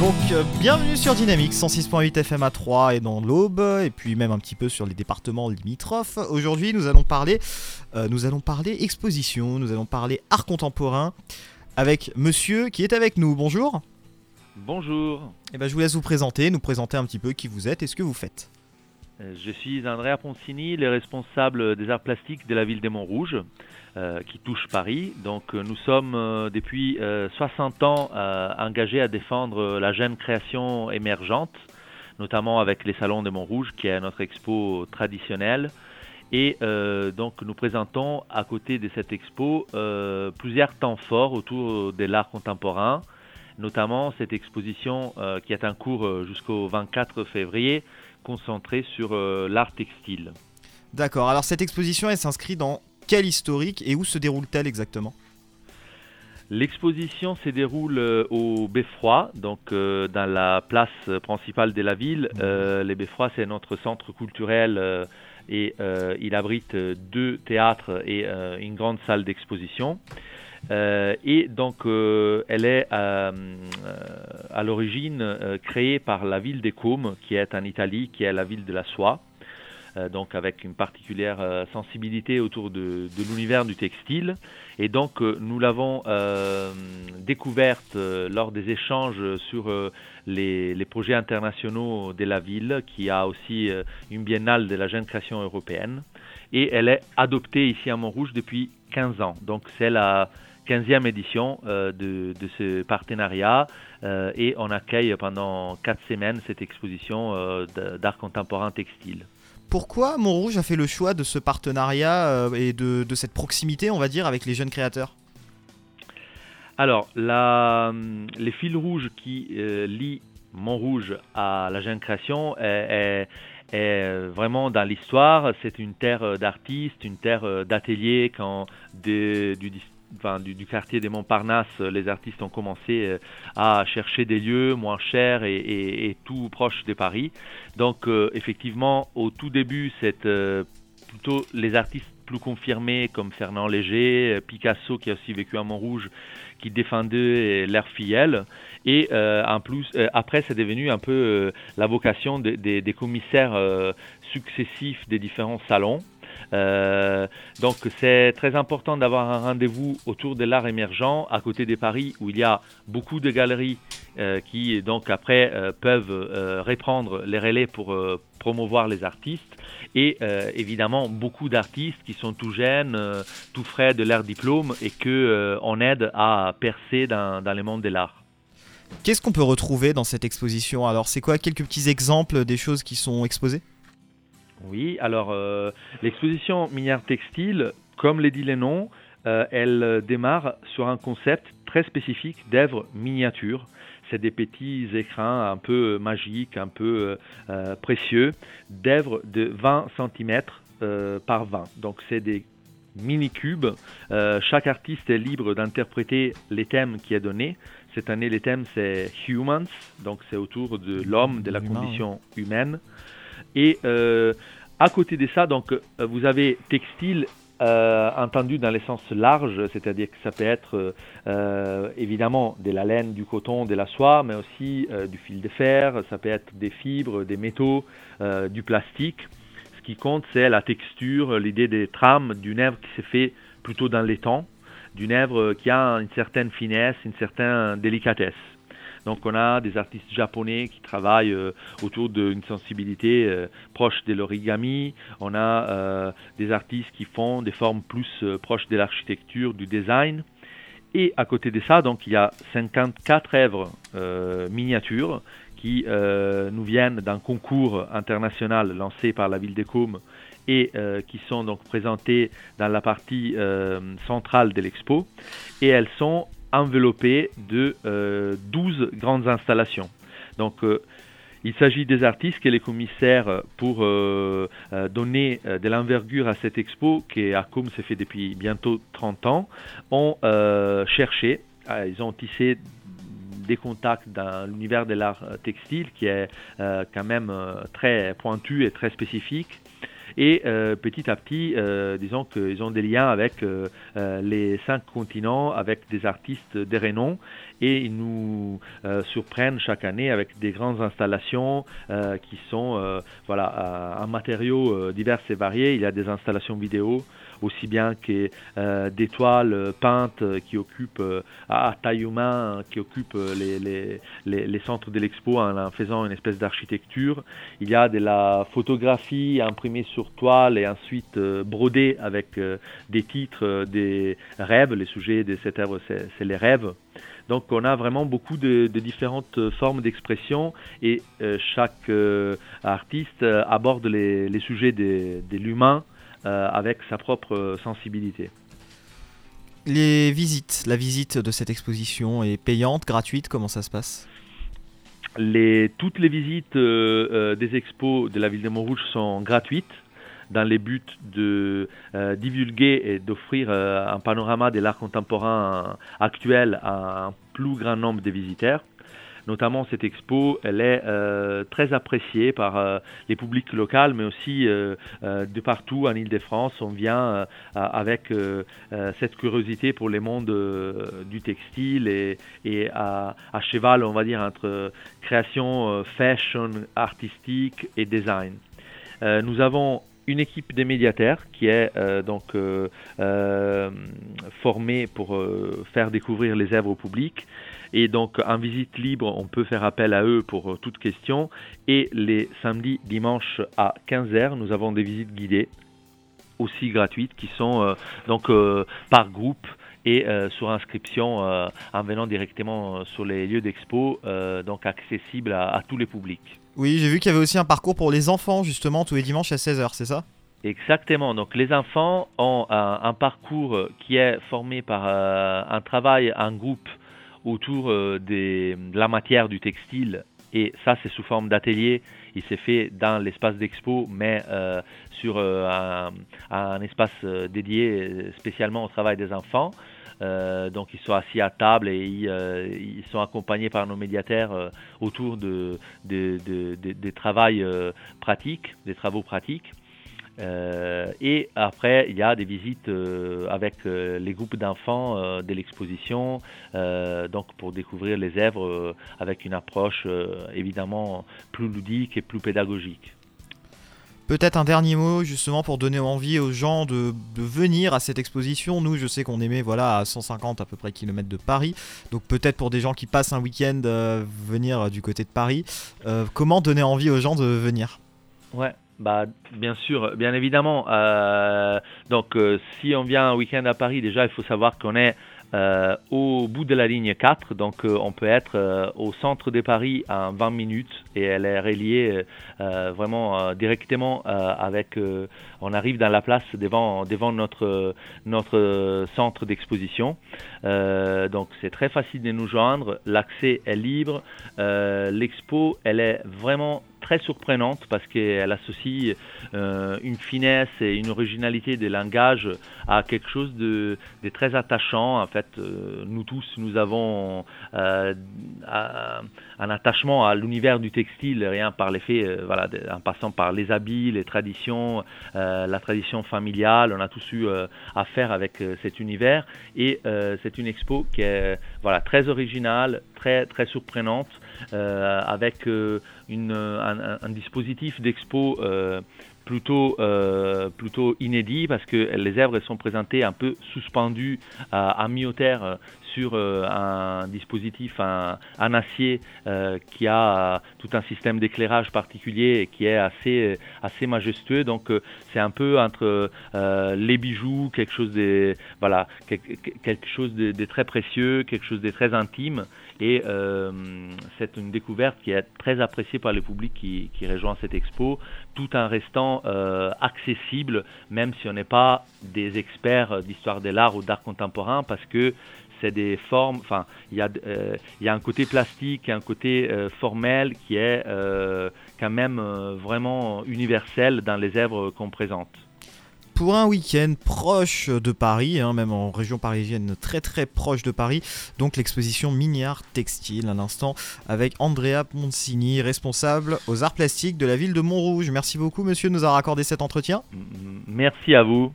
Donc euh, bienvenue sur Dynamics 106.8 FM à 3 et dans l'Aube et puis même un petit peu sur les départements limitrophes. Aujourd'hui, nous allons parler euh, nous allons parler exposition, nous allons parler art contemporain avec monsieur qui est avec nous. Bonjour. Bonjour. Et ben je vous laisse vous présenter, nous présenter un petit peu qui vous êtes et ce que vous faites. Euh, je suis Andrea Poncini, le responsable des arts plastiques de la ville des Montrouge. Euh, qui touche Paris. Donc euh, nous sommes euh, depuis 60 ans engagés à défendre la jeune création émergente, notamment avec les salons de Montrouge, qui est notre expo traditionnelle. Et donc nous présentons à côté de cette expo plusieurs temps forts autour de l'art contemporain, notamment cette exposition qui est en cours jusqu'au 24 février, concentrée sur l'art textile. D'accord, alors cette exposition elle s'inscrit dans quel historique et où se déroule-t-elle exactement? L'exposition se déroule euh, au Beffroi, donc euh, dans la place principale de la ville. Mmh. Euh, les Beffroi, c'est notre centre culturel et il abrite deux théâtres et une grande salle d'exposition. et donc, elle est à l'origine créée par la ville des Cômes, qui est en Italie, qui est la ville de la soie. Euh, donc avec une particulière euh, sensibilité autour de, l'univers du textile. Et donc euh, nous l'avons découverte lors des échanges sur les, projets internationaux de la ville, qui a aussi une biennale de la jeune création européenne. Et elle est adoptée ici à Montrouge depuis 15 ans. Donc c'est la 15e édition de, de, ce partenariat et on accueille pendant 4 semaines cette exposition d'art contemporain textile. Pourquoi Montrouge a fait le choix de ce partenariat euh, et de, cette proximité, on va dire, avec les jeunes créateurs? Alors, la, les fils rouges qui euh, lient Montrouge à la jeune création est, vraiment dans l'histoire. C'est une terre d'artistes, une terre d'ateliers du, quartier des Montparnasse, les artistes ont commencé euh, à chercher des lieux moins chers et, tout proche de Paris. Donc euh, effectivement, au tout début, c'est euh, plutôt les artistes plus confirmés comme Fernand Léger, Picasso qui a aussi vécu à Montrouge, qui défendaient l'air fidèle. Et en plus, après, c'est devenu un peu la vocation des commissaires successifs des différents salons. Euh, donc c'est très important d'avoir un rendez-vous autour de l'art émergent à côté de Paris où il y a beaucoup de galeries euh, qui donc après euh, peuvent reprendre les relais pour promouvoir les artistes. Et évidemment beaucoup d'artistes qui sont tout jeunes, tout frais de leur diplôme et que on aide à percer dans, dans le monde de l'art. Qu'est-ce qu'on peut retrouver dans cette exposition? Alors c'est quoi? Quelques petits exemples des choses qui sont exposées? Oui, alors euh, l'exposition minière textile, comme les dit les noms, euh, elle démarre sur un concept très spécifique d'œuvres miniatures. C'est des petits écrins un peu magiques, un peu euh, précieux, d'œuvres de 20 cm par 20. Donc c'est des mini-cubes. chaque artiste est libre d'interpréter les thèmes qui est donné. Cette année, les thèmes, c'est Humans, donc c'est autour de l'homme, de la condition humaine. Et euh, à côté de ça, donc, euh, vous avez textile euh, entendu dans le sens large, c'est-à-dire que ça peut être évidemment de la laine, du coton, de la soie, mais aussi du fil de fer, ça peut être des fibres, des métaux, du plastique. Ce qui compte, c'est la texture, l'idée des trames d'une œuvre qui s'est fait plutôt dans les d'une œuvre qui a une certaine finesse, une certaine délicatesse. Donc on a des artistes japonais qui travaillent euh, autour d'une sensibilité euh, proche de l'origami. On a euh, des artistes qui font des formes plus proches de l'architecture, du design. Et à côté de ça, donc il y a 54 œuvres miniatures qui nous viennent d'un concours international lancé par la ville de Côme et qui sont donc présentées dans la partie centrale de l'expo. Et elles sont enveloppé de 12 euh, grandes installations. Donc, euh, il s'agit des artistes que les commissaires, pour euh, donner de l'envergure à cette expo, qui à Com s'est fait depuis bientôt 30 ans, ont cherché, ils ont tissé des contacts dans l'univers de l'art textile qui est quand même très pointu et très spécifique Et petit à petit, disons qu'ils ont des liens avec les cinq continents, avec des artistes des renom et ils nous surprennent chaque année avec des grandes installations qui sont voilà, en matériaux divers et variés. Il y a des installations vidéo, aussi bien que euh, des toiles peintes qui occupent euh, à taille humaine, qui occupent les, centres de l'expo en, faisant une espèce d'architecture. Il y a de la photographie imprimée sur toile et ensuite euh, brodée avec des titres, des rêves. Les sujets de cette œuvre, c'est les rêves. Donc on a vraiment beaucoup de, différentes formes d'expression et chaque artiste aborde les, sujets de, l'humain euh, avec sa propre sensibilité. Les visites, la visite de cette exposition est payante, gratuite, comment ça se passe? Les, Toutes les visites euh, euh, des expos de la ville de Montrouge sont gratuites dans les buts de divulguer et d'offrir un panorama de l'art contemporain actuel à un plus grand nombre de visiteurs notamment cette expo, elle est euh, très appréciée par euh, les publics locaux, mais aussi euh, de partout en Ile-de-France. On vient avec cette curiosité pour les mondes du textile et, à, cheval, on va dire, entre création fashion, artistique et design. nous avons une équipe des médiataires qui est donc formée pour faire découvrir les œuvres au public. Et donc en visite libre, on peut faire appel à eux pour euh, toute question. Et les samedis, dimanches à 15h, nous avons des visites guidées aussi gratuites qui sont euh, donc euh, par groupe et sur inscription en venant directement sur les lieux d'expo, donc accessible à, tous les publics. Oui, j'ai vu qu'il y avait aussi un parcours pour les enfants justement tous les dimanches à 16h, c'est ça? Exactement. Donc les enfants ont un, parcours qui est formé par un travail en groupe autour euh, de la matière du textile et ça c'est sous forme d'atelier. Il s'est fait dans l'espace d'expo, mais euh, sur euh, un, espace dédié spécialement au travail des enfants. Donc ils sont assis à table et ils, sont accompagnés par nos médiataires autour de, des travaux pratiques, des travaux pratiques. Euh, et après, il y a des visites euh, avec euh, les groupes d'enfants de l'exposition, donc pour découvrir les œuvres avec une approche évidemment plus ludique et plus pédagogique. Peut-être un dernier mot justement pour donner envie aux gens de, venir à cette exposition. Nous, je sais qu'on aimait voilà à 150 à peu près kilomètres de Paris, donc peut-être pour des gens qui passent un week-end venir du côté de Paris. comment donner envie aux gens de venir? Ouais, bah, bien sûr, bien évidemment. Euh, donc, euh, si on vient un week-end à Paris, déjà, il faut savoir qu'on est euh, au bout de la ligne 4, donc euh, on peut être euh, au centre de Paris en 20 minutes et elle est reliée vraiment directement avec. on arrive dans la place devant, devant notre, notre centre d'exposition. donc c'est très facile de nous joindre, l'accès est libre. L'expo, elle est vraiment très surprenante parce qu'elle associe une finesse et une originalité des langages à quelque chose de, très attachant. En fait, euh, nous tous, nous avons euh, un attachement à l'univers du textile, rien par l'effet, euh, voilà, en passant par les habits, les traditions, la tradition familiale. On a tous eu affaire avec cet univers et c'est une expo qui est voilà très originale, très très surprenante, avec une, un, dispositif d'expo plutôt, euh, plutôt inédit parce que les œuvres sont présentées un peu suspendues à, mi-hauteur euh, sur euh, un dispositif, un, acier qui a tout un système d'éclairage particulier et qui est assez, assez majestueux. Donc c'est un peu entre les bijoux, quelque chose de, voilà, quelque chose de, très précieux, quelque chose de très intime. Et c'est une découverte qui est très appréciée par le public qui, qui rejoint cette expo, tout en restant euh, accessible, même si on n'est pas des experts d'histoire de l'art ou d'art contemporain, parce que c'est des formes, enfin, il y, euh, y, a un côté plastique, un côté euh, formel qui est quand même vraiment universel dans les œuvres qu'on présente. pour un week-end proche de Paris, hein, même en région parisienne très très proche de Paris. Donc l'exposition Mini-Art Textile, un instant, avec Andrea Poncini, responsable aux arts plastiques de la ville de Montrouge. Merci beaucoup monsieur de nous avoir accordé cet entretien. Merci à vous.